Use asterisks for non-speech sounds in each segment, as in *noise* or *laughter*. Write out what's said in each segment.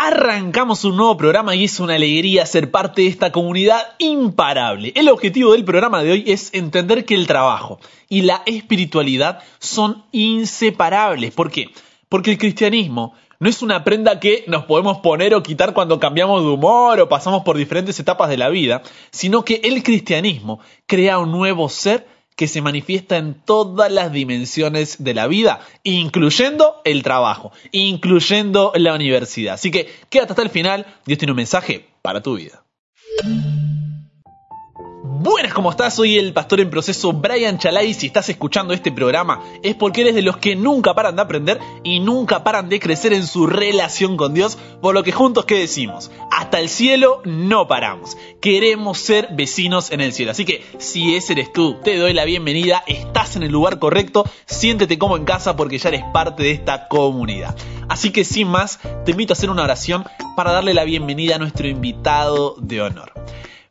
Arrancamos un nuevo programa y es una alegría ser parte de esta comunidad imparable. El objetivo del programa de hoy es entender que el trabajo y la espiritualidad son inseparables. ¿Por qué? Porque el cristianismo no es una prenda que nos podemos poner o quitar cuando cambiamos de humor o pasamos por diferentes etapas de la vida, sino que el cristianismo crea un nuevo ser que se manifiesta en todas las dimensiones de la vida, incluyendo el trabajo, incluyendo la universidad. Así que quédate hasta el final, Dios tiene un mensaje para tu vida. Buenas, ¿cómo estás? Soy el pastor en proceso Brian Chalai. Si estás escuchando este programa es porque eres de los que nunca paran de aprender y nunca paran de crecer en su relación con Dios, por lo que juntos que decimos, hasta el cielo no paramos. Queremos ser vecinos en el cielo. Así que si ese eres tú, te doy la bienvenida, estás en el lugar correcto, siéntete como en casa porque ya eres parte de esta comunidad. Así que sin más, te invito a hacer una oración para darle la bienvenida a nuestro invitado de honor.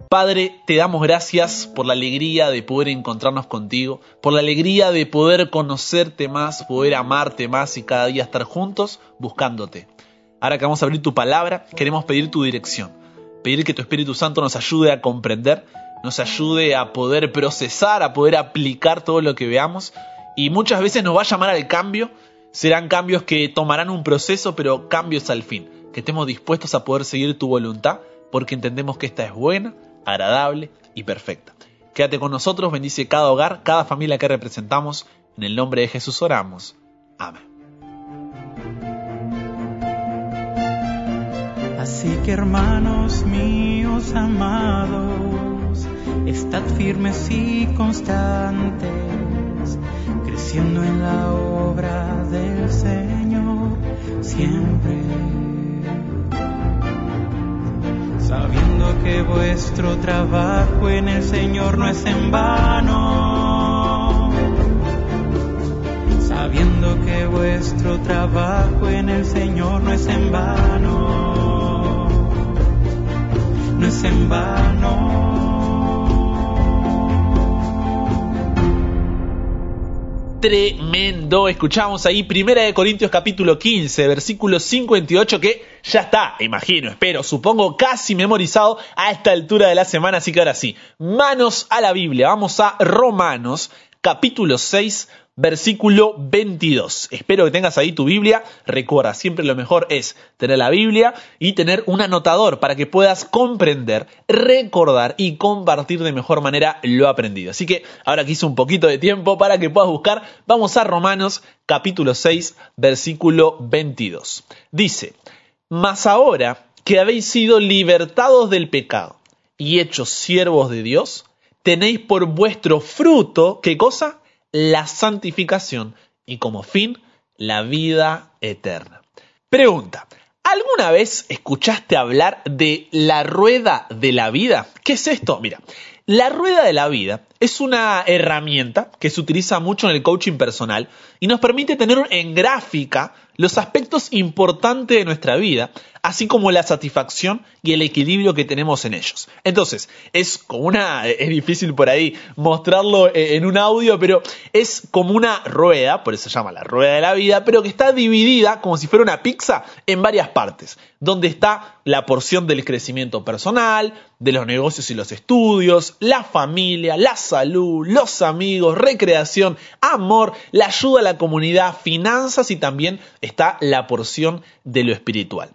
Padre, te damos gracias por la alegría de poder encontrarnos contigo, por la alegría de poder conocerte más, poder amarte más y cada día estar juntos buscándote. Ahora que vamos a abrir tu palabra, queremos pedir tu dirección, pedir que tu Espíritu Santo nos ayude a comprender, nos ayude a poder procesar, a poder aplicar todo lo que veamos y muchas veces nos va a llamar al cambio, serán cambios que tomarán un proceso, pero cambios al fin, que estemos dispuestos a poder seguir tu voluntad porque entendemos que esta es buena, agradable y perfecta. Quédate con nosotros, bendice cada hogar, cada familia que representamos. En el nombre de Jesús oramos. Amén. Así que hermanos míos amados, estad firmes y constantes, creciendo en la obra del Señor siempre sabiendo que vuestro trabajo en el Señor no es en vano, sabiendo que vuestro trabajo en el Señor no es en vano, no es en vano. tremendo. Escuchamos ahí Primera de Corintios capítulo 15, versículo 58 que ya está, imagino, espero, supongo casi memorizado a esta altura de la semana, así que ahora sí, manos a la Biblia. Vamos a Romanos capítulo 6, versículo 22. Espero que tengas ahí tu Biblia. Recuerda, siempre lo mejor es tener la Biblia y tener un anotador para que puedas comprender, recordar y compartir de mejor manera lo aprendido. Así que ahora que hice un poquito de tiempo para que puedas buscar, vamos a Romanos capítulo 6, versículo 22. Dice, mas ahora que habéis sido libertados del pecado y hechos siervos de Dios, tenéis por vuestro fruto, ¿qué cosa? la santificación y como fin la vida eterna. Pregunta, ¿alguna vez escuchaste hablar de la rueda de la vida? ¿Qué es esto? Mira, la rueda de la vida es una herramienta que se utiliza mucho en el coaching personal y nos permite tener en gráfica los aspectos importantes de nuestra vida, así como la satisfacción y el equilibrio que tenemos en ellos. Entonces, es como una, *laughs* es difícil por ahí mostrarlo e, en un audio, pero es como una rueda, por eso se llama la rueda de la vida, pero que está dividida como si fuera una pizza en varias partes, donde está la porción del crecimiento personal, de los negocios y los estudios, la familia, la salud, los amigos, recreación, amor, la ayuda a la comunidad, finanzas y también está la porción de lo espiritual.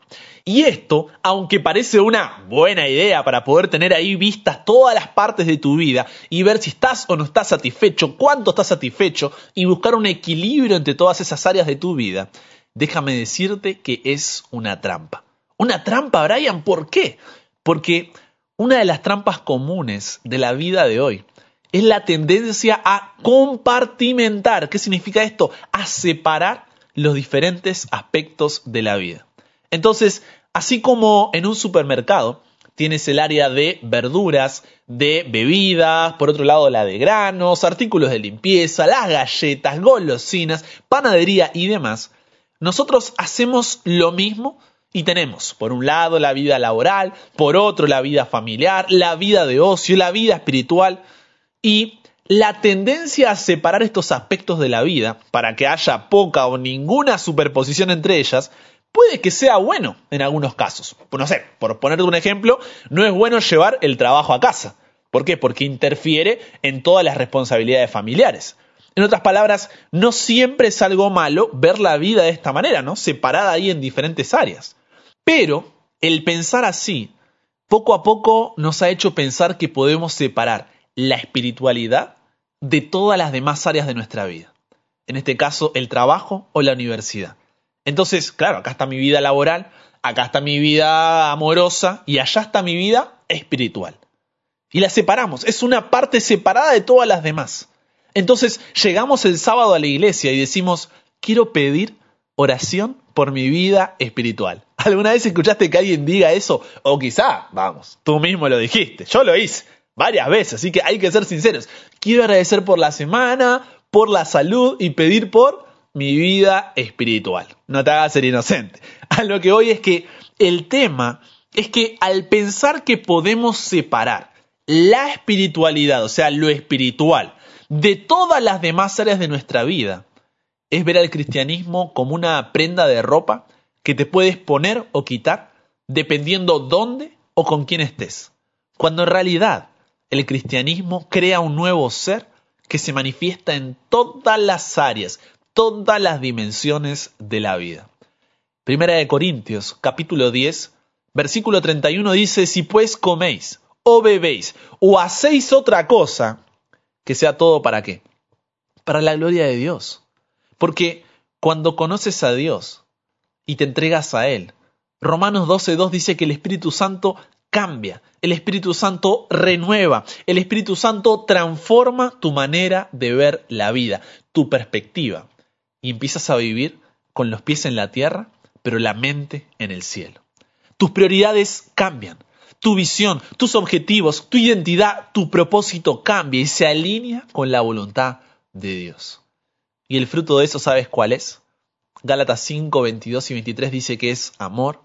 Y esto, aunque parece una buena idea para poder tener ahí vistas todas las partes de tu vida y ver si estás o no estás satisfecho, cuánto estás satisfecho y buscar un equilibrio entre todas esas áreas de tu vida, déjame decirte que es una trampa. Una trampa, Brian, ¿por qué? Porque una de las trampas comunes de la vida de hoy es la tendencia a compartimentar. ¿Qué significa esto? A separar los diferentes aspectos de la vida. Entonces, así como en un supermercado tienes el área de verduras, de bebidas, por otro lado la de granos, artículos de limpieza, las galletas, golosinas, panadería y demás, nosotros hacemos lo mismo y tenemos, por un lado, la vida laboral, por otro, la vida familiar, la vida de ocio, la vida espiritual. Y la tendencia a separar estos aspectos de la vida, para que haya poca o ninguna superposición entre ellas, puede que sea bueno en algunos casos. No sé, por ponerte un ejemplo, no es bueno llevar el trabajo a casa. ¿Por qué? Porque interfiere en todas las responsabilidades familiares. En otras palabras, no siempre es algo malo ver la vida de esta manera, ¿no? Separada ahí en diferentes áreas. Pero el pensar así, poco a poco nos ha hecho pensar que podemos separar la espiritualidad de todas las demás áreas de nuestra vida. En este caso, el trabajo o la universidad. Entonces, claro, acá está mi vida laboral, acá está mi vida amorosa y allá está mi vida espiritual. Y la separamos, es una parte separada de todas las demás. Entonces llegamos el sábado a la iglesia y decimos, quiero pedir oración por mi vida espiritual. ¿Alguna vez escuchaste que alguien diga eso? O quizá, vamos, tú mismo lo dijiste, yo lo hice varias veces, así que hay que ser sinceros. Quiero agradecer por la semana, por la salud y pedir por mi vida espiritual. No te hagas ser inocente. *laughs* A lo que hoy es que el tema es que al pensar que podemos separar la espiritualidad, o sea, lo espiritual, de todas las demás áreas de nuestra vida, es ver al cristianismo como una prenda de ropa que te puedes poner o quitar dependiendo dónde o con quién estés. Cuando en realidad el cristianismo crea un nuevo ser que se manifiesta en todas las áreas, todas las dimensiones de la vida. Primera de Corintios, capítulo 10, versículo 31 dice, si pues coméis o bebéis o hacéis otra cosa, que sea todo para qué? Para la gloria de Dios. Porque cuando conoces a Dios y te entregas a Él, Romanos 12.2 dice que el Espíritu Santo cambia, el Espíritu Santo renueva, el Espíritu Santo transforma tu manera de ver la vida, tu perspectiva y empiezas a vivir con los pies en la tierra, pero la mente en el cielo. Tus prioridades cambian, tu visión, tus objetivos, tu identidad, tu propósito cambia y se alinea con la voluntad de Dios. Y el fruto de eso, ¿sabes cuál es? Gálatas 5, 22 y 23 dice que es amor,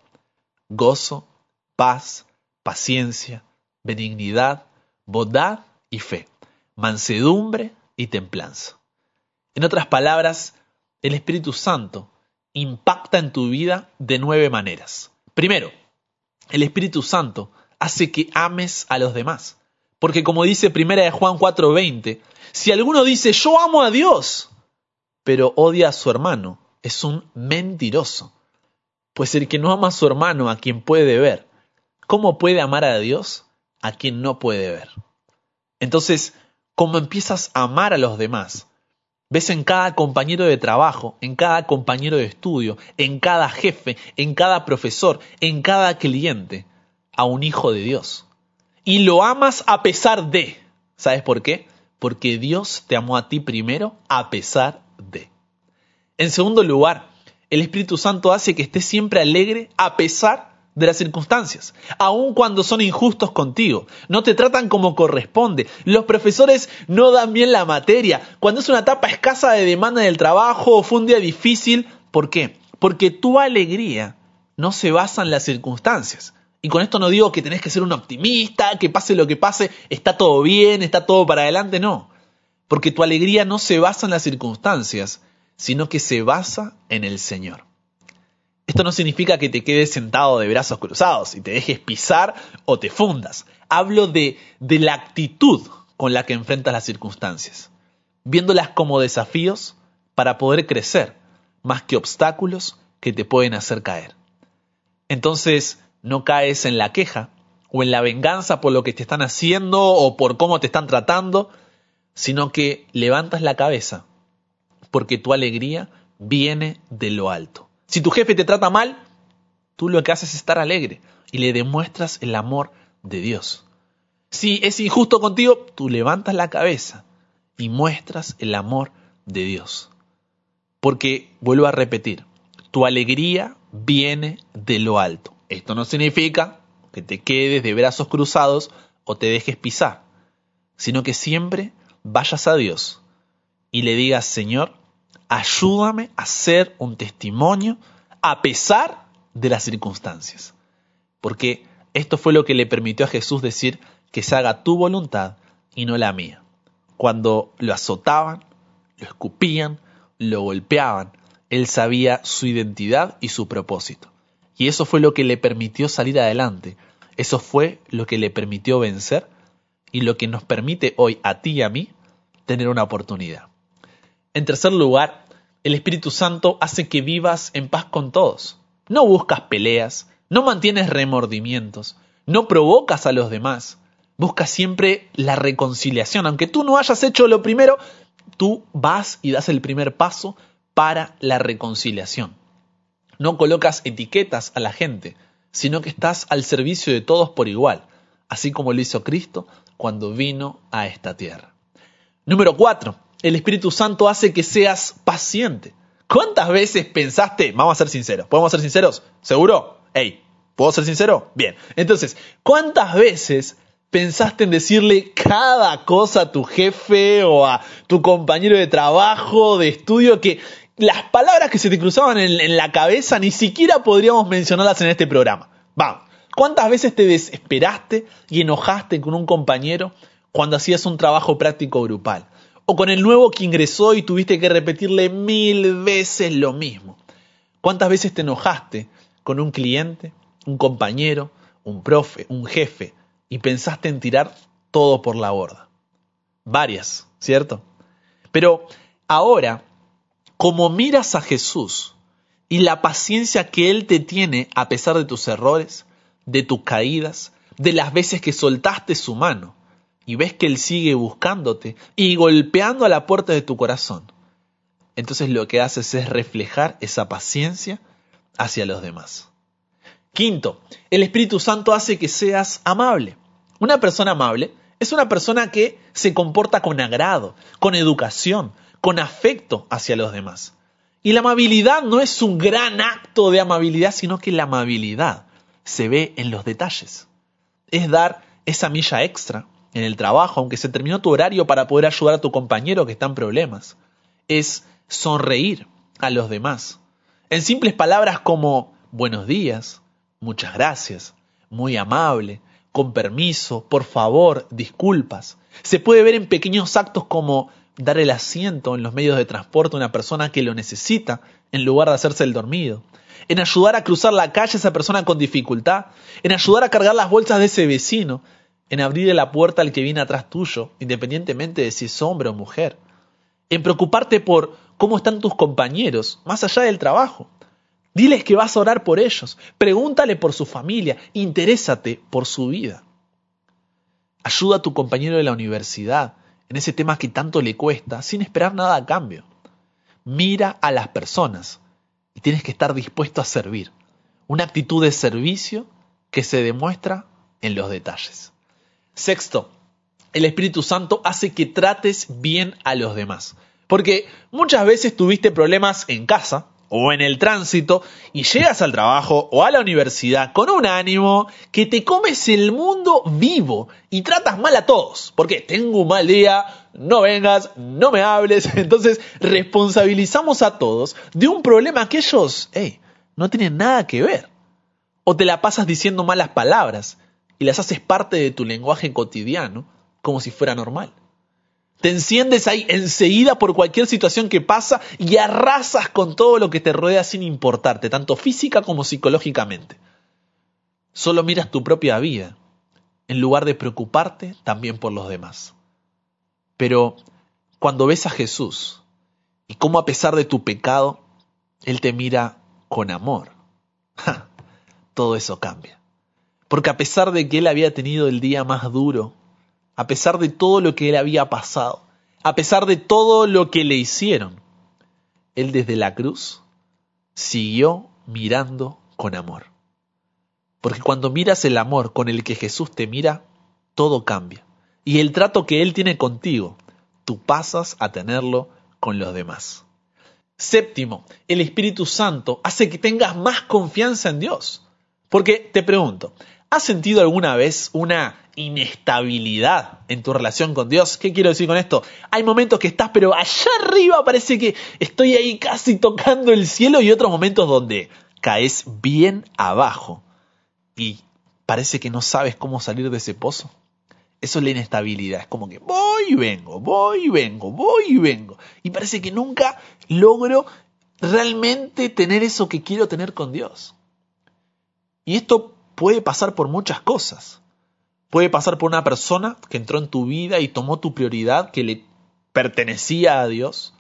gozo, paz, paciencia, benignidad, bondad y fe, mansedumbre y templanza. En otras palabras, el Espíritu Santo impacta en tu vida de nueve maneras. Primero, el Espíritu Santo hace que ames a los demás. Porque como dice primera de Juan 4:20, si alguno dice yo amo a Dios, pero odia a su hermano, es un mentiroso. Pues el que no ama a su hermano, a quien puede ver, ¿cómo puede amar a Dios a quien no puede ver? Entonces, como empiezas a amar a los demás, Ves en cada compañero de trabajo, en cada compañero de estudio, en cada jefe, en cada profesor, en cada cliente, a un hijo de Dios. Y lo amas a pesar de. ¿Sabes por qué? Porque Dios te amó a ti primero a pesar de. En segundo lugar, el Espíritu Santo hace que estés siempre alegre a pesar de las circunstancias, aun cuando son injustos contigo, no te tratan como corresponde, los profesores no dan bien la materia, cuando es una etapa escasa de demanda del trabajo o fue un día difícil, ¿por qué? Porque tu alegría no se basa en las circunstancias. Y con esto no digo que tenés que ser un optimista, que pase lo que pase, está todo bien, está todo para adelante, no. Porque tu alegría no se basa en las circunstancias, sino que se basa en el Señor. Esto no significa que te quedes sentado de brazos cruzados y te dejes pisar o te fundas. Hablo de, de la actitud con la que enfrentas las circunstancias, viéndolas como desafíos para poder crecer, más que obstáculos que te pueden hacer caer. Entonces, no caes en la queja o en la venganza por lo que te están haciendo o por cómo te están tratando, sino que levantas la cabeza, porque tu alegría viene de lo alto. Si tu jefe te trata mal, tú lo que haces es estar alegre y le demuestras el amor de Dios. Si es injusto contigo, tú levantas la cabeza y muestras el amor de Dios. Porque, vuelvo a repetir, tu alegría viene de lo alto. Esto no significa que te quedes de brazos cruzados o te dejes pisar, sino que siempre vayas a Dios y le digas, Señor, ayúdame a ser un testimonio a pesar de las circunstancias. Porque esto fue lo que le permitió a Jesús decir que se haga tu voluntad y no la mía. Cuando lo azotaban, lo escupían, lo golpeaban Él sabía su identidad y su propósito. Y eso fue lo que le permitió salir adelante. Eso fue lo que le permitió vencer y lo que nos permite hoy a ti y a mí tener una oportunidad. En tercer lugar, el Espíritu Santo hace que vivas en paz con todos. No buscas peleas, no mantienes remordimientos, no provocas a los demás. Buscas siempre la reconciliación. Aunque tú no hayas hecho lo primero, tú vas y das el primer paso para la reconciliación. No colocas etiquetas a la gente, sino que estás al servicio de todos por igual, así como lo hizo Cristo cuando vino a esta tierra. Número 4. El Espíritu Santo hace que seas paciente. ¿Cuántas veces pensaste, vamos a ser sinceros, podemos ser sinceros? ¿Seguro? Hey, ¿puedo ser sincero? Bien. Entonces, ¿cuántas veces pensaste en decirle cada cosa a tu jefe o a tu compañero de trabajo, de estudio, que las palabras que se te cruzaban en, la cabeza ni siquiera podríamos mencionarlas en este programa. Vamos, ¿cuántas veces te desesperaste y enojaste con un compañero cuando hacías un trabajo práctico grupal? O con el nuevo que ingresó y tuviste que repetirle mil veces lo mismo. ¿Cuántas veces te enojaste con un cliente, un compañero, un profe, un jefe y pensaste en tirar todo por la borda? Varias, ¿cierto? Pero ahora como miras a Jesús y la paciencia que Él te tiene a pesar de tus errores, de tus caídas, de las veces que soltaste su mano, y ves que Él sigue buscándote y golpeando a la puerta de tu corazón, entonces lo que haces es reflejar esa paciencia hacia los demás. Quinto, el Espíritu Santo hace que seas amable. Una persona amable es una persona que se comporta con agrado, con educación, con afecto hacia los demás. Y la amabilidad no es un gran acto de amabilidad, sino que la amabilidad se ve en los detalles. Es dar esa milla extra en el trabajo, aunque se terminó tu horario para poder ayudar a tu compañero que está en problemas. Es sonreír a los demás. En simples palabras como buenos días, muchas gracias, muy amable, con permiso, por favor, disculpas. Se puede ver en pequeños actos como dar el asiento en los medios de transporte a una persona que lo necesita en lugar de hacerse el dormido, en ayudar a cruzar la calle a esa persona con dificultad, en ayudar a cargar las bolsas de ese vecino, en abrirle la puerta al que viene atrás tuyo, independientemente de si es hombre o mujer, en preocuparte por cómo están tus compañeros, más allá del trabajo. Diles que vas a orar por ellos, pregúntale por su familia, interésate por su vida. Ayuda a tu compañero de la universidad, en ese tema que tanto le cuesta sin esperar nada a cambio. Mira a las personas y tienes que estar dispuesto a servir. Una actitud de servicio que se demuestra en los detalles. Sexto, el Espíritu Santo hace que trates bien a los demás. Porque muchas veces tuviste problemas en casa, o en el tránsito y llegas al trabajo o a la universidad con un ánimo que te comes el mundo vivo y tratas mal a todos. Porque tengo un mal día, no vengas, no me hables. *laughs* Entonces responsabilizamos a todos de un problema que ellos, hey, no tienen nada que ver. O te la pasas diciendo malas palabras y las haces parte de tu lenguaje cotidiano como si fuera normal. Te enciendes ahí enseguida por cualquier situación que pasa y arrasas con todo lo que te rodea sin importarte, tanto física como psicológicamente. Solo miras tu propia vida, en lugar de preocuparte también por los demás. Pero cuando ves a Jesús y cómo a pesar de tu pecado, Él te mira con amor, *laughs* todo eso cambia. Porque a pesar de que Él había tenido el día más duro, a pesar de todo lo que él había pasado, a pesar de todo lo que le hicieron, él desde la cruz siguió mirando con amor. Porque cuando miras el amor con el que Jesús te mira, todo cambia. Y el trato que Él tiene contigo, tú pasas a tenerlo con los demás. Séptimo, el Espíritu Santo hace que tengas más confianza en Dios. Porque te pregunto, ¿has sentido alguna vez una inestabilidad en tu relación con Dios. ¿Qué quiero decir con esto? Hay momentos que estás, pero allá arriba parece que estoy ahí casi tocando el cielo y otros momentos donde caes bien abajo y parece que no sabes cómo salir de ese pozo. Eso es la inestabilidad. Es como que voy y vengo, voy y vengo, voy y vengo. Y parece que nunca logro realmente tener eso que quiero tener con Dios. Y esto puede pasar por muchas cosas. Puede pasar por una persona que entró en tu vida y tomó tu prioridad que le pertenecía a Dios.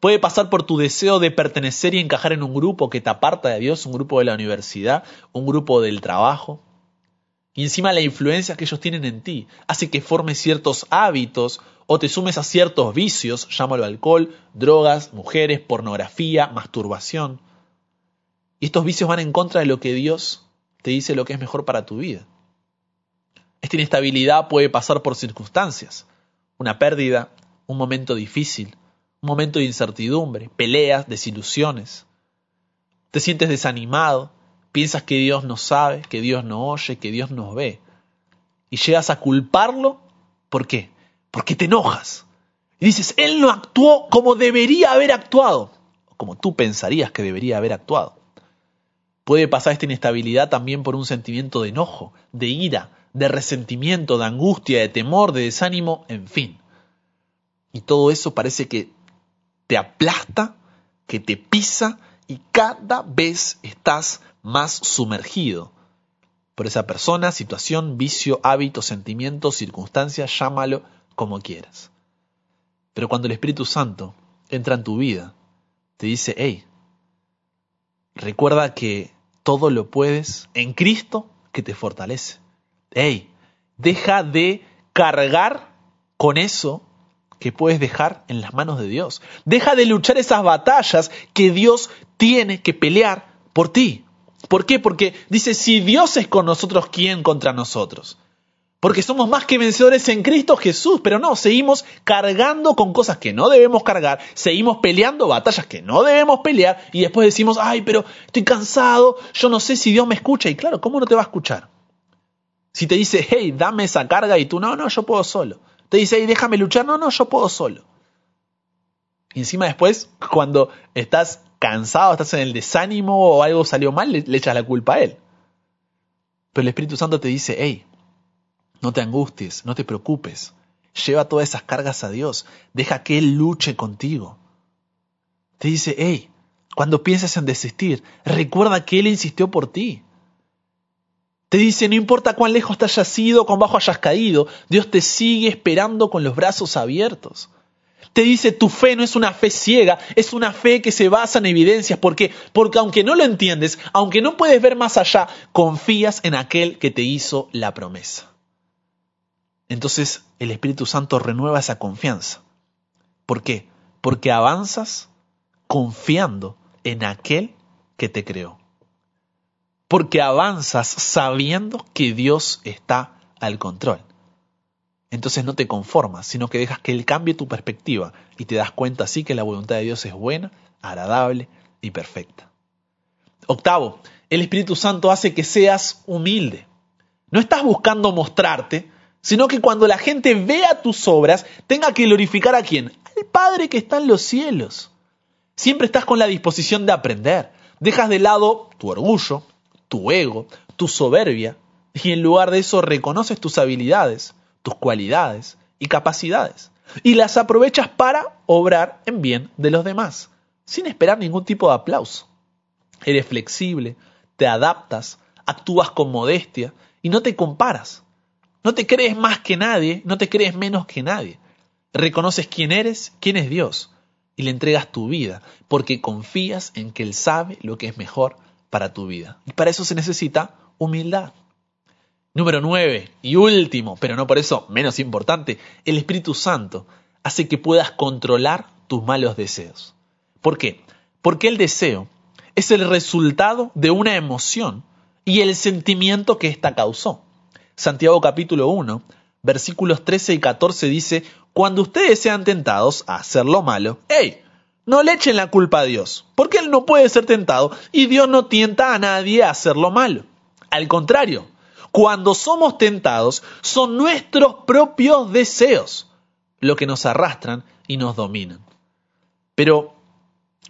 Puede pasar por tu deseo de pertenecer y encajar en un grupo que te aparta de Dios, un grupo de la universidad, un grupo del trabajo. Y encima la influencia que ellos tienen en ti hace que formes ciertos hábitos o te sumes a ciertos vicios, llámalo alcohol, drogas, mujeres, pornografía, masturbación. Y estos vicios van en contra de lo que Dios te dice lo que es mejor para tu vida. Esta inestabilidad puede pasar por circunstancias, una pérdida, un momento difícil, un momento de incertidumbre, peleas, desilusiones. Te sientes desanimado, piensas que Dios no sabe, que Dios no oye, que Dios no ve. Y llegas a culparlo, ¿por qué? Porque te enojas. Y dices, Él no actuó como debería haber actuado, como tú pensarías que debería haber actuado. Puede pasar esta inestabilidad también por un sentimiento de enojo, de ira, de resentimiento, de angustia, de temor, de desánimo, en fin. Y todo eso parece que te aplasta, que te pisa y cada vez estás más sumergido por esa persona, situación, vicio, hábito, sentimiento, circunstancia, llámalo como quieras. Pero cuando el Espíritu Santo entra en tu vida, te dice, hey, recuerda que todo lo puedes en Cristo que te fortalece. Hey, deja de cargar con eso que puedes dejar en las manos de Dios. Deja de luchar esas batallas que Dios tiene que pelear por ti. ¿Por qué? Porque dice, si Dios es con nosotros, ¿quién contra nosotros? Porque somos más que vencedores en Cristo Jesús, pero no, seguimos cargando con cosas que no debemos cargar, seguimos peleando batallas que no debemos pelear y después decimos, ay, pero estoy cansado, yo no sé si Dios me escucha. Y claro, ¿cómo no te va a escuchar? Si te dice, hey, dame esa carga y tú, no, no, yo puedo solo. Te dice, hey, déjame luchar, no, no, yo puedo solo. Y encima después, cuando estás cansado, estás en el desánimo o algo salió mal, le, echas la culpa a él. Pero el Espíritu Santo te dice, hey, no te angusties, no te preocupes. Lleva todas esas cargas a Dios. Deja que Él luche contigo. Te dice, hey, cuando pienses en desistir, recuerda que Él insistió por ti. Te dice, no importa cuán lejos te hayas ido, cuán bajo hayas caído, Dios te sigue esperando con los brazos abiertos. Te dice, tu fe no es una fe ciega, es una fe que se basa en evidencias. ¿Por qué? Porque aunque no lo entiendes, aunque no puedes ver más allá, confías en aquel que te hizo la promesa entonces el Espíritu Santo renueva esa confianza. ¿Por qué? Porque avanzas confiando en aquel que te creó. Porque avanzas sabiendo que Dios está al control. Entonces no te conformas, sino que dejas que Él cambie tu perspectiva y te das cuenta así que la voluntad de Dios es buena, agradable y perfecta. Octavo, el Espíritu Santo hace que seas humilde. No estás buscando mostrarte, sino que cuando la gente vea tus obras, tenga que glorificar a quién? Al Padre que está en los cielos. Siempre estás con la disposición de aprender. Dejas de lado tu orgullo, tu ego, tu soberbia, y en lugar de eso reconoces tus habilidades, tus cualidades y capacidades, y las aprovechas para obrar en bien de los demás, sin esperar ningún tipo de aplauso. Eres flexible, te adaptas, actúas con modestia y no te comparas. No te crees más que nadie, no te crees menos que nadie. Reconoces quién eres, quién es Dios, y le entregas tu vida, porque confías en que Él sabe lo que es mejor para tu vida. Y para eso se necesita humildad. Número nueve, y último, pero no por eso menos importante, el Espíritu Santo hace que puedas controlar tus malos deseos. ¿Por qué? Porque el deseo es el resultado de una emoción y el sentimiento que ésta causó. Santiago capítulo 1, versículos 13 y 14 dice, cuando ustedes sean tentados a hacer lo malo, ¡hey! No le echen la culpa a Dios, porque Él no puede ser tentado y Dios no tienta a nadie a hacer lo malo. Al contrario, cuando somos tentados, son nuestros propios deseos lo que nos arrastran y nos dominan. Pero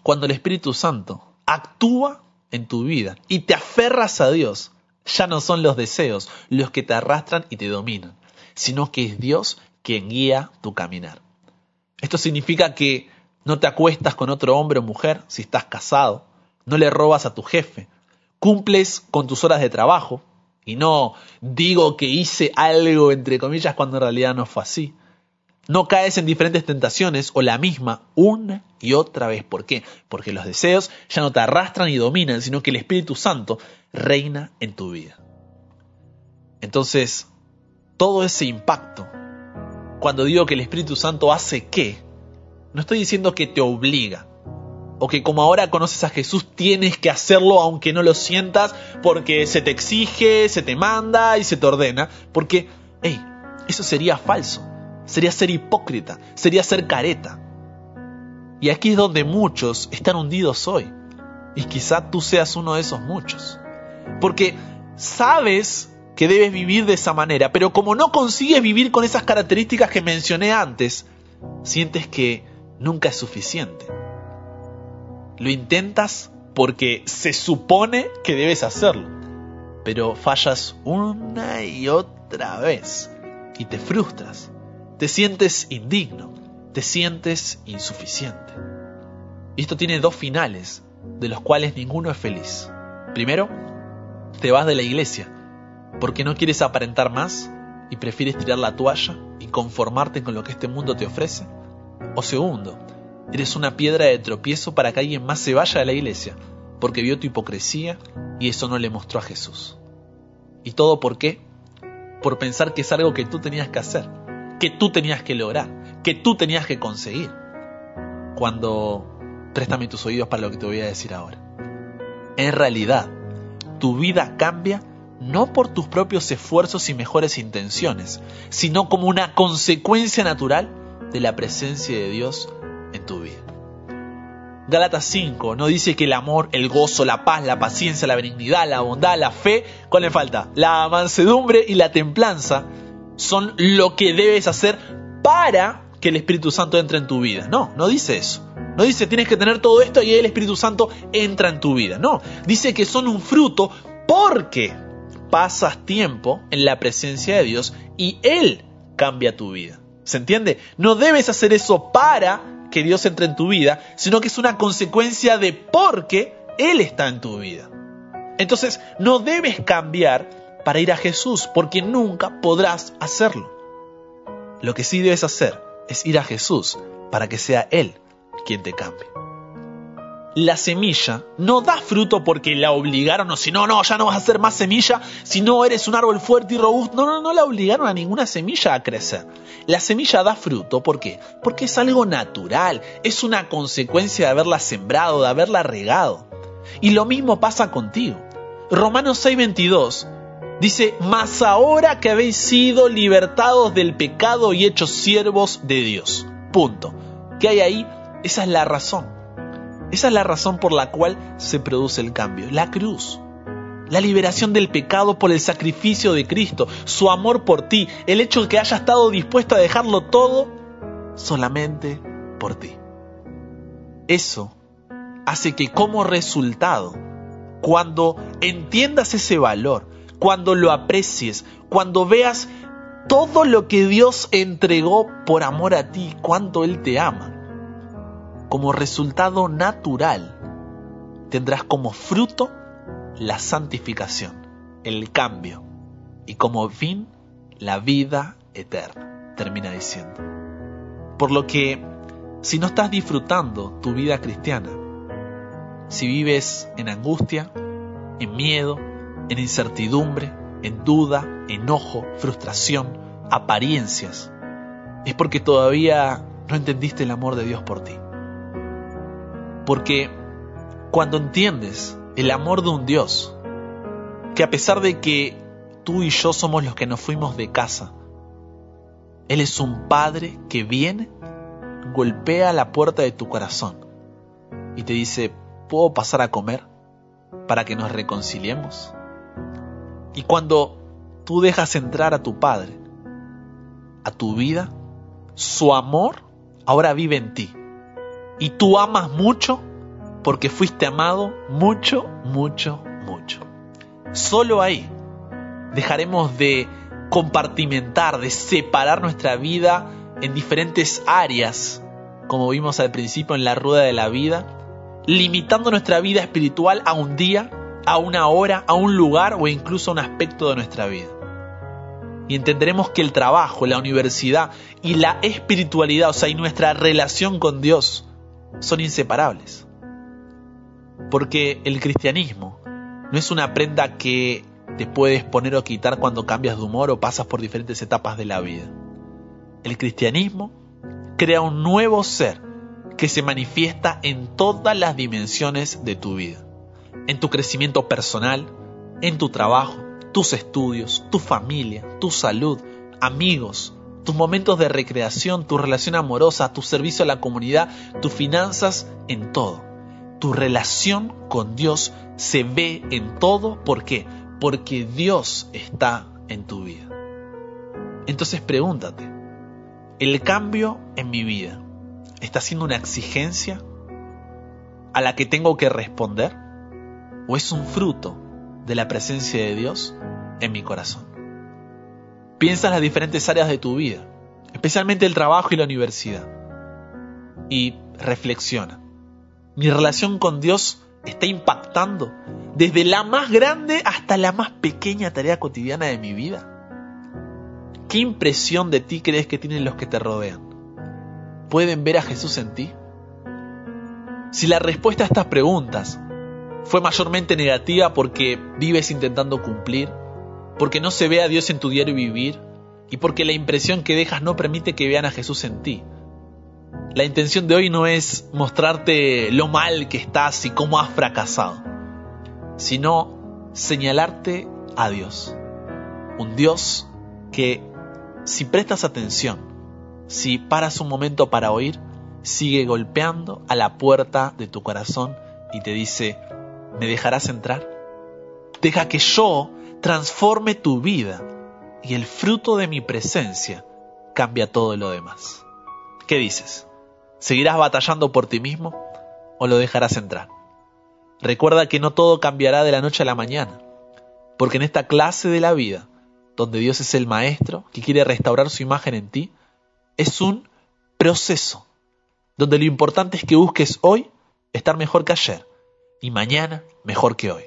cuando el Espíritu Santo actúa en tu vida y te aferras a Dios, ya no son los deseos los que te arrastran y te dominan, sino que es Dios quien guía tu caminar. Esto significa que no te acuestas con otro hombre o mujer si estás casado, no le robas a tu jefe, cumples con tus horas de trabajo, y no digo que hice algo entre comillas cuando en realidad no fue así. No caes en diferentes tentaciones o la misma una y otra vez. ¿Por qué? Porque los deseos ya no te arrastran y dominan, sino que el Espíritu Santo reina en tu vida. Entonces, todo ese impacto, cuando digo que el Espíritu Santo hace qué, no estoy diciendo que te obliga, o que como ahora conoces a Jesús tienes que hacerlo aunque no lo sientas porque se te exige, se te manda y se te ordena, porque, hey, eso sería falso, sería ser hipócrita, sería ser careta. Y aquí es donde muchos están hundidos hoy, y quizá tú seas uno de esos muchos, porque sabes que debes vivir de esa manera, pero como no consigues vivir con esas características que mencioné antes, sientes que nunca es suficiente. Lo intentas porque se supone que debes hacerlo, pero fallas una y otra vez y te frustras, te sientes indigno, te sientes insuficiente. Y esto tiene dos finales, de los cuales ninguno es feliz. Primero, te vas de la iglesia porque no quieres aparentar más y prefieres tirar la toalla y conformarte con lo que este mundo te ofrece. O segundo, Eres una piedra de tropiezo para que alguien más se vaya de la iglesia, porque vio tu hipocresía y eso no le mostró a Jesús. ¿Y todo por qué? Por pensar que es algo que tú tenías que hacer, que tú tenías que lograr, que tú tenías que conseguir. Cuando préstame tus oídos para lo que te voy a decir ahora. En realidad, tu vida cambia no por tus propios esfuerzos y mejores intenciones, sino como una consecuencia natural de la presencia de Dios en tu vida. Gálatas 5 no dice que el amor, el gozo, la paz, la paciencia, la benignidad, la bondad, la fe, ¿cuál le falta? La mansedumbre y la templanza son lo que debes hacer para que el Espíritu Santo entre en tu vida. No, no dice eso. No dice tienes que tener todo esto y el Espíritu Santo entra en tu vida. No, dice que son un fruto porque pasas tiempo en la presencia de Dios y Él cambia tu vida. ¿Se entiende? No debes hacer eso para que Dios entre en tu vida, sino que es una consecuencia de por qué Él está en tu vida. Entonces, no debes cambiar para ir a Jesús, porque nunca podrás hacerlo. Lo que sí debes hacer es ir a Jesús para que sea Él quien te cambie la semilla no da fruto porque la obligaron o si no, no, ya no vas a hacer más semilla, si no eres un árbol fuerte y robusto. No, no, no la obligaron a ninguna semilla a crecer. La semilla da fruto, ¿por qué? Porque es algo natural, es una consecuencia de haberla sembrado, de haberla regado. Y lo mismo pasa contigo. Romanos 6:22 dice, mas ahora que habéis sido libertados del pecado y hechos siervos de Dios. Punto. ¿Qué hay ahí? Esa es la razón. Esa es la razón por la cual se produce el cambio, la cruz. La liberación del pecado por el sacrificio de Cristo, su amor por ti, el hecho de que haya estado dispuesto a dejarlo todo solamente por ti. Eso hace que como resultado, cuando entiendas ese valor, cuando lo aprecies, cuando veas todo lo que Dios entregó por amor a ti, cuánto Él te ama, como resultado natural, tendrás como fruto la santificación, el cambio, y como fin la vida eterna, termina diciendo. Por lo que, si no estás disfrutando tu vida cristiana, si vives en angustia, en miedo, en incertidumbre, en duda, enojo, frustración, apariencias, es porque todavía no entendiste el amor de Dios por ti. Porque cuando entiendes el amor de un Dios, que a pesar de que tú y yo somos los que nos fuimos de casa, Él es un Padre que viene, golpea la puerta de tu corazón y te dice, ¿puedo pasar a comer para que nos reconciliemos? Y cuando tú dejas entrar a tu Padre, a tu vida, su amor ahora vive en ti y tú amas mucho porque fuiste amado mucho, mucho, mucho. Solo ahí dejaremos de compartimentar, de separar nuestra vida en diferentes áreas como vimos al principio en la rueda de la vida, limitando nuestra vida espiritual a un día, a una hora, a un lugar o incluso a un aspecto de nuestra vida. Y entenderemos que el trabajo, la universidad y la espiritualidad, o sea, y nuestra relación con Dios, son inseparables. Porque el cristianismo no es una prenda que te puedes poner o quitar cuando cambias de humor o pasas por diferentes etapas de la vida. El cristianismo crea un nuevo ser que se manifiesta en todas las dimensiones de tu vida. En tu crecimiento personal, en tu trabajo, tus estudios, tu familia, tu salud, amigos, tus momentos de recreación, tu relación amorosa, tu servicio a la comunidad, tus finanzas, en todo. Tu relación con Dios se ve en todo. ¿Por qué? Porque Dios está en tu vida. Entonces pregúntate, ¿el cambio en mi vida está siendo una exigencia a la que tengo que responder? ¿O es un fruto de la presencia de Dios en mi corazón? Piensa en las diferentes áreas de tu vida, especialmente el trabajo y la universidad, y reflexiona. ¿Mi relación con Dios está impactando desde la más grande hasta la más pequeña tarea cotidiana de mi vida? ¿Qué impresión de ti crees que tienen los que te rodean? ¿Pueden ver a Jesús en ti? Si la respuesta a estas preguntas fue mayormente negativa porque vives intentando cumplir, porque no se ve a Dios en tu diario vivir y porque la impresión que dejas no permite que vean a Jesús en ti. La intención de hoy no es mostrarte lo mal que estás y cómo has fracasado, sino señalarte a Dios. Un Dios que, si prestas atención, si paras un momento para oír, sigue golpeando a la puerta de tu corazón y te dice, ¿me dejarás entrar? Deja que yo transforme tu vida y el fruto de mi presencia cambia todo lo demás. ¿Qué dices? ¿Seguirás batallando por ti mismo o lo dejarás entrar? Recuerda que no todo cambiará de la noche a la mañana, porque en esta clase de la vida, donde Dios es el maestro que quiere restaurar su imagen en ti, es un proceso, donde lo importante es que busques hoy estar mejor que ayer y mañana mejor que hoy,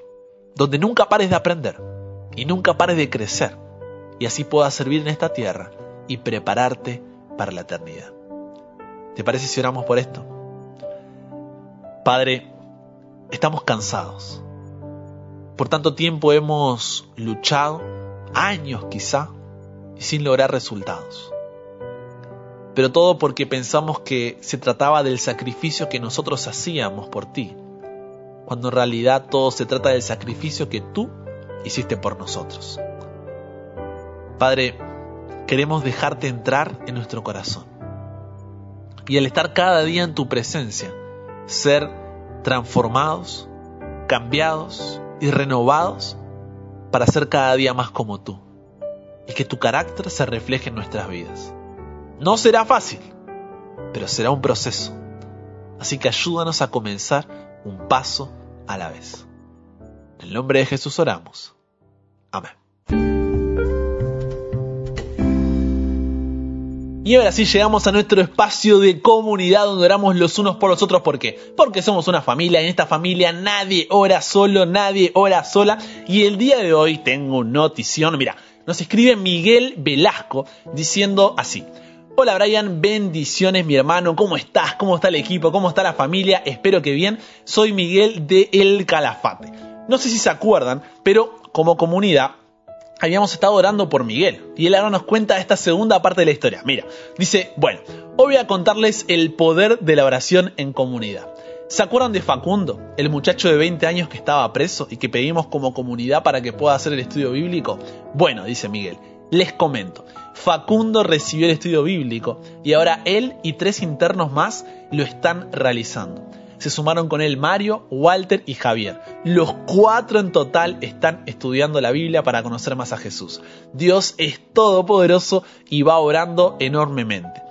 donde nunca pares de aprender y nunca pares de crecer y así puedas servir en esta tierra y prepararte para la eternidad. ¿Te parece si oramos por esto? Padre, estamos cansados. Por tanto tiempo hemos luchado, años quizá, sin lograr resultados. Pero todo porque pensamos que se trataba del sacrificio que nosotros hacíamos por ti, cuando en realidad todo se trata del sacrificio que tú hiciste por nosotros. Padre, queremos dejarte entrar en nuestro corazón. Y al estar cada día en tu presencia, ser transformados, cambiados y renovados para ser cada día más como tú. Y que tu carácter se refleje en nuestras vidas. No será fácil, pero será un proceso. Así que ayúdanos a comenzar un paso a la vez. En el nombre de Jesús oramos. Amén. Y ahora sí llegamos a nuestro espacio de comunidad donde oramos los unos por los otros. ¿Por qué? Porque somos una familia. En esta familia nadie ora solo, nadie ora sola. Y el día de hoy tengo notición. Mira, nos escribe Miguel Velasco diciendo así. Hola Brian, bendiciones mi hermano, ¿cómo estás? ¿Cómo está el equipo? ¿Cómo está la familia? Espero que bien. Soy Miguel de El Calafate. No sé si se acuerdan, pero como comunidad habíamos estado orando por Miguel. Y él ahora nos cuenta esta segunda parte de la historia. Mira, dice, bueno, hoy voy a contarles el poder de la oración en comunidad. ¿Se acuerdan de Facundo, el muchacho de 20 años que estaba preso y que pedimos como comunidad para que pueda hacer el estudio bíblico? Bueno, dice Miguel, les comento. Facundo recibió el estudio bíblico y ahora él y tres internos más lo están realizando se sumaron con él Mario, Walter y Javier. Los cuatro en total están estudiando la Biblia para conocer más a Jesús. Dios es todopoderoso y va orando enormemente.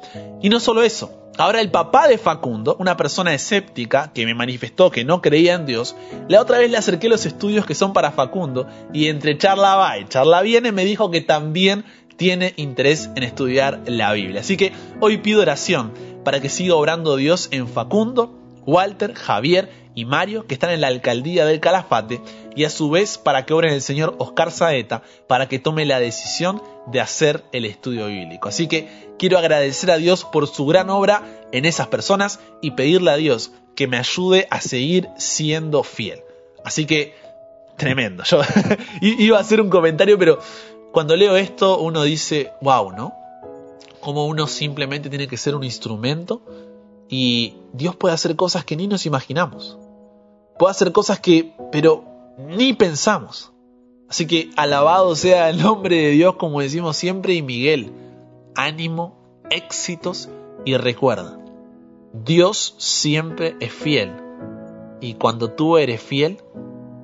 Y no solo eso, Ahora el papá de Facundo, una persona escéptica que me manifestó que no creía en Dios, la otra vez le acerqué los estudios que son para Facundo y entre charla va y charla viene me dijo que también tiene interés en estudiar la Biblia. Así que hoy pido oración para que siga obrando Dios en Facundo, Walter, Javier y Mario, que están en la alcaldía del Calafate, y a su vez para que obre el señor Oscar Saeta, para que tome la decisión de hacer el estudio bíblico. Así que quiero agradecer a Dios por su gran obra en esas personas y pedirle a Dios que me ayude a seguir siendo fiel. Así que, tremendo. Yo *laughs* iba a hacer un comentario, pero cuando leo esto uno dice, wow, ¿no? Como uno simplemente tiene que ser un instrumento y Dios puede hacer cosas que ni nos imaginamos. Puede hacer cosas que, pero ni pensamos. Así que alabado sea el nombre de Dios, como decimos siempre, y Miguel, ánimo, éxitos y recuerda, Dios siempre es fiel. Y cuando tú eres fiel,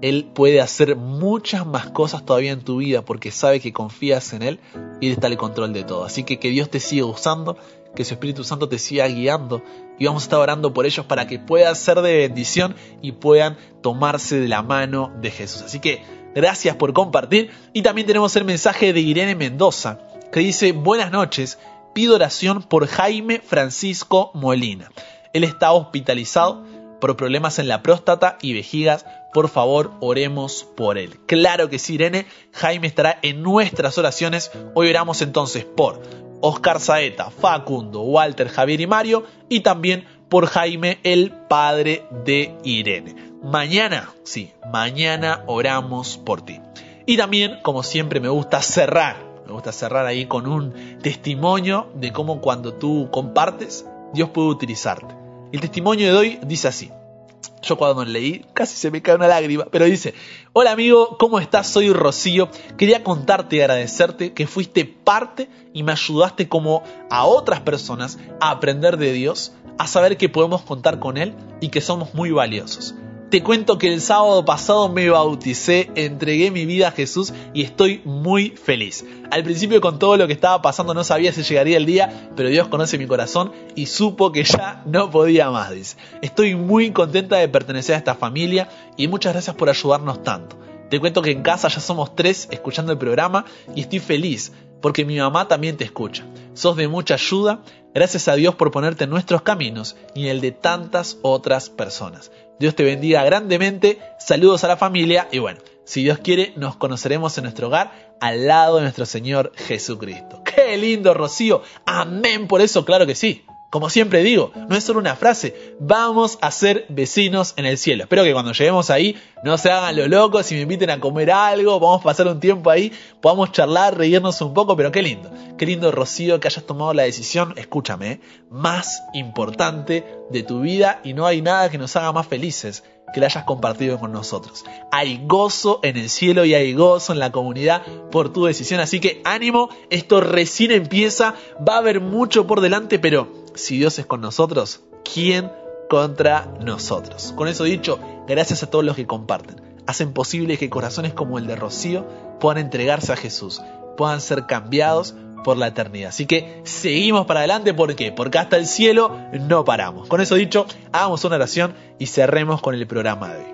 Él puede hacer muchas más cosas todavía en tu vida porque sabe que confías en Él y Él está el control de todo. Así que que Dios te siga usando, que su Espíritu Santo te siga guiando y vamos a estar orando por ellos para que puedan ser de bendición y puedan tomarse de la mano de Jesús. Así que gracias por compartir y también tenemos el mensaje de Irene Mendoza que dice buenas noches, pido oración por Jaime Francisco Molina. Él está hospitalizado por problemas en la próstata y vejigas. Por favor, oremos por él. Claro que sí, Irene. Jaime estará en nuestras oraciones. Hoy oramos entonces por Oscar Saeta, Facundo, Walter, Javier y Mario, y también por Jaime, el padre de Irene. Mañana, sí, mañana oramos por ti. Y también, como siempre, me gusta cerrar, me gusta cerrar ahí con un testimonio de cómo cuando tú compartes, Dios puede utilizarte. El testimonio de hoy dice así. Yo cuando leí casi se me cae una lágrima, pero dice, hola amigo, ¿cómo estás? Soy Rocío. Quería contarte y agradecerte que fuiste parte y me ayudaste como a otras personas a aprender de Dios, a saber que podemos contar con Él y que somos muy valiosos. Te cuento que el sábado pasado me bauticé, entregué mi vida a Jesús y estoy muy feliz. Al principio con todo lo que estaba pasando no sabía si llegaría el día, pero Dios conoce mi corazón y supo que ya no podía más, dice. Estoy muy contenta de pertenecer a esta familia y muchas gracias por ayudarnos tanto. Te cuento que en casa ya somos tres escuchando el programa y estoy feliz porque mi mamá también te escucha. Sos de mucha ayuda, gracias a Dios por ponerte en nuestros caminos y en el de tantas otras personas. Dios te bendiga grandemente, saludos a la familia y bueno, si Dios quiere nos conoceremos en nuestro hogar al lado de nuestro Señor Jesucristo. ¡Qué lindo, Rocío! Amén por eso, claro que sí. Como siempre digo, no es solo una frase, vamos a ser vecinos en el cielo. Espero que cuando lleguemos ahí no se hagan lo locos y me inviten a comer algo, vamos a pasar un tiempo ahí, podamos charlar, reírnos un poco, pero qué lindo. Qué lindo, Rocío, que hayas tomado la decisión, escúchame, ¿eh? más importante de tu vida y no hay nada que nos haga más felices que la hayas compartido con nosotros. Hay gozo en el cielo y hay gozo en la comunidad por tu decisión. Así que ánimo, esto recién empieza, va a haber mucho por delante, pero si Dios es con nosotros, ¿quién contra nosotros? Con eso dicho, gracias a todos los que comparten. Hacen posible que corazones como el de Rocío puedan entregarse a Jesús, puedan ser cambiados por la eternidad. Así que seguimos para adelante, ¿por qué? Porque hasta el cielo no paramos. Con eso dicho, hagamos una oración y cerremos con el programa de hoy.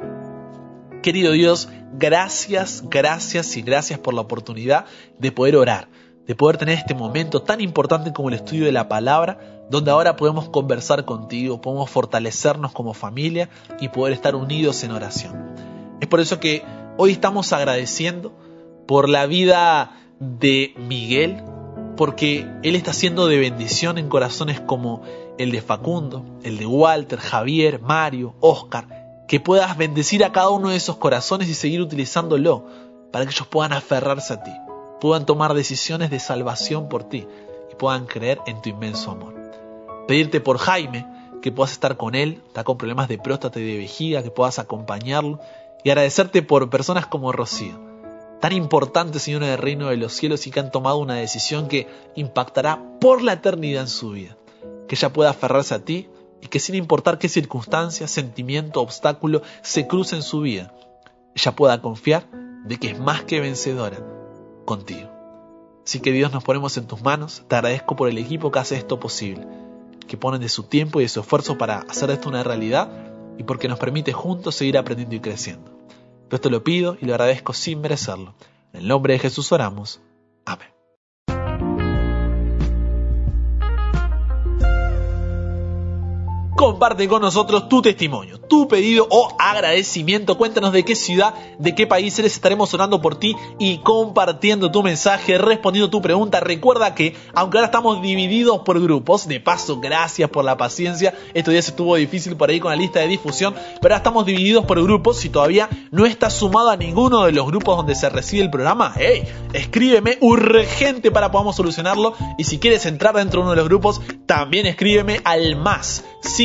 Querido Dios, gracias, gracias y gracias por la oportunidad de poder orar, de poder tener este momento tan importante como el estudio de la palabra, donde ahora podemos conversar contigo, podemos fortalecernos como familia y poder estar unidos en oración. Es por eso que hoy estamos agradeciendo por la vida de Miguel, porque Él está haciendo de bendición en corazones como el de Facundo, el de Walter, Javier, Mario, Oscar, que puedas bendecir a cada uno de esos corazones y seguir utilizándolo para que ellos puedan aferrarse a ti, puedan tomar decisiones de salvación por ti y puedan creer en tu inmenso amor. Pedirte por Jaime, que puedas estar con él, está con problemas de próstata y de vejiga, que puedas acompañarlo y agradecerte por personas como Rocío, tan importantes, Señor del reino de los cielos, y que han tomado una decisión que impactará por la eternidad en su vida. Que ella pueda aferrarse a ti y que sin importar qué circunstancia, sentimiento, obstáculo se cruce en su vida, ella pueda confiar de que es más que vencedora contigo. Así que Dios nos ponemos en tus manos, te agradezco por el equipo que hace esto posible, que ponen de su tiempo y de su esfuerzo para hacer esto una realidad y porque nos permite juntos seguir aprendiendo y creciendo. Yo esto lo pido y lo agradezco sin merecerlo. En el nombre de Jesús oramos. Amén. Comparte con nosotros tu testimonio, tu pedido o agradecimiento. Cuéntanos de qué ciudad, de qué país eres. Estaremos sonando por ti y compartiendo tu mensaje, respondiendo tu pregunta. Recuerda que, aunque ahora estamos divididos por grupos, de paso, gracias por la paciencia. Estos días estuvo difícil por ahí con la lista de difusión, pero ahora estamos divididos por grupos. Si todavía no estás sumado a ninguno de los grupos donde se recibe el programa, hey, escríbeme urgente para podamos solucionarlo. Y si quieres entrar dentro de uno de los grupos, también escríbeme al más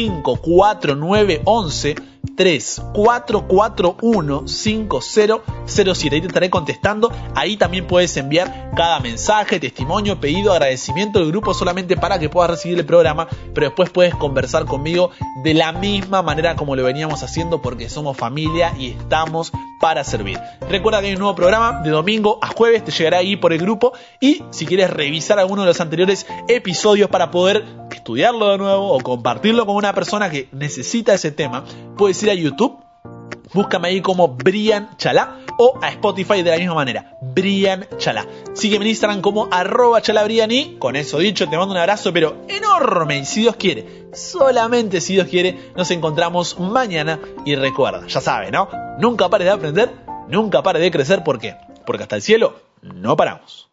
54911 3441 5007. Ahí te estaré contestando. Ahí también puedes enviar cada mensaje, testimonio, pedido, agradecimiento del grupo solamente para que puedas recibir el programa. Pero después puedes conversar conmigo de la misma manera como lo veníamos haciendo porque somos familia y estamos para servir. Recuerda que hay un nuevo programa de domingo a jueves, te llegará ahí por el grupo y si quieres revisar alguno de los anteriores episodios para poder estudiarlo de nuevo o compartirlo con una persona que necesita ese tema, ir a YouTube, búscame ahí como Brian Chalá o a Spotify de la misma manera, Brian Chalá. Sígueme en Instagram como arroba chalabrian y con eso dicho te mando un abrazo pero enorme y si Dios quiere, solamente si Dios quiere, nos encontramos mañana y recuerda, ya sabes, ¿no? Nunca pares de aprender, nunca pares de crecer, ¿por qué? Porque hasta el cielo no paramos.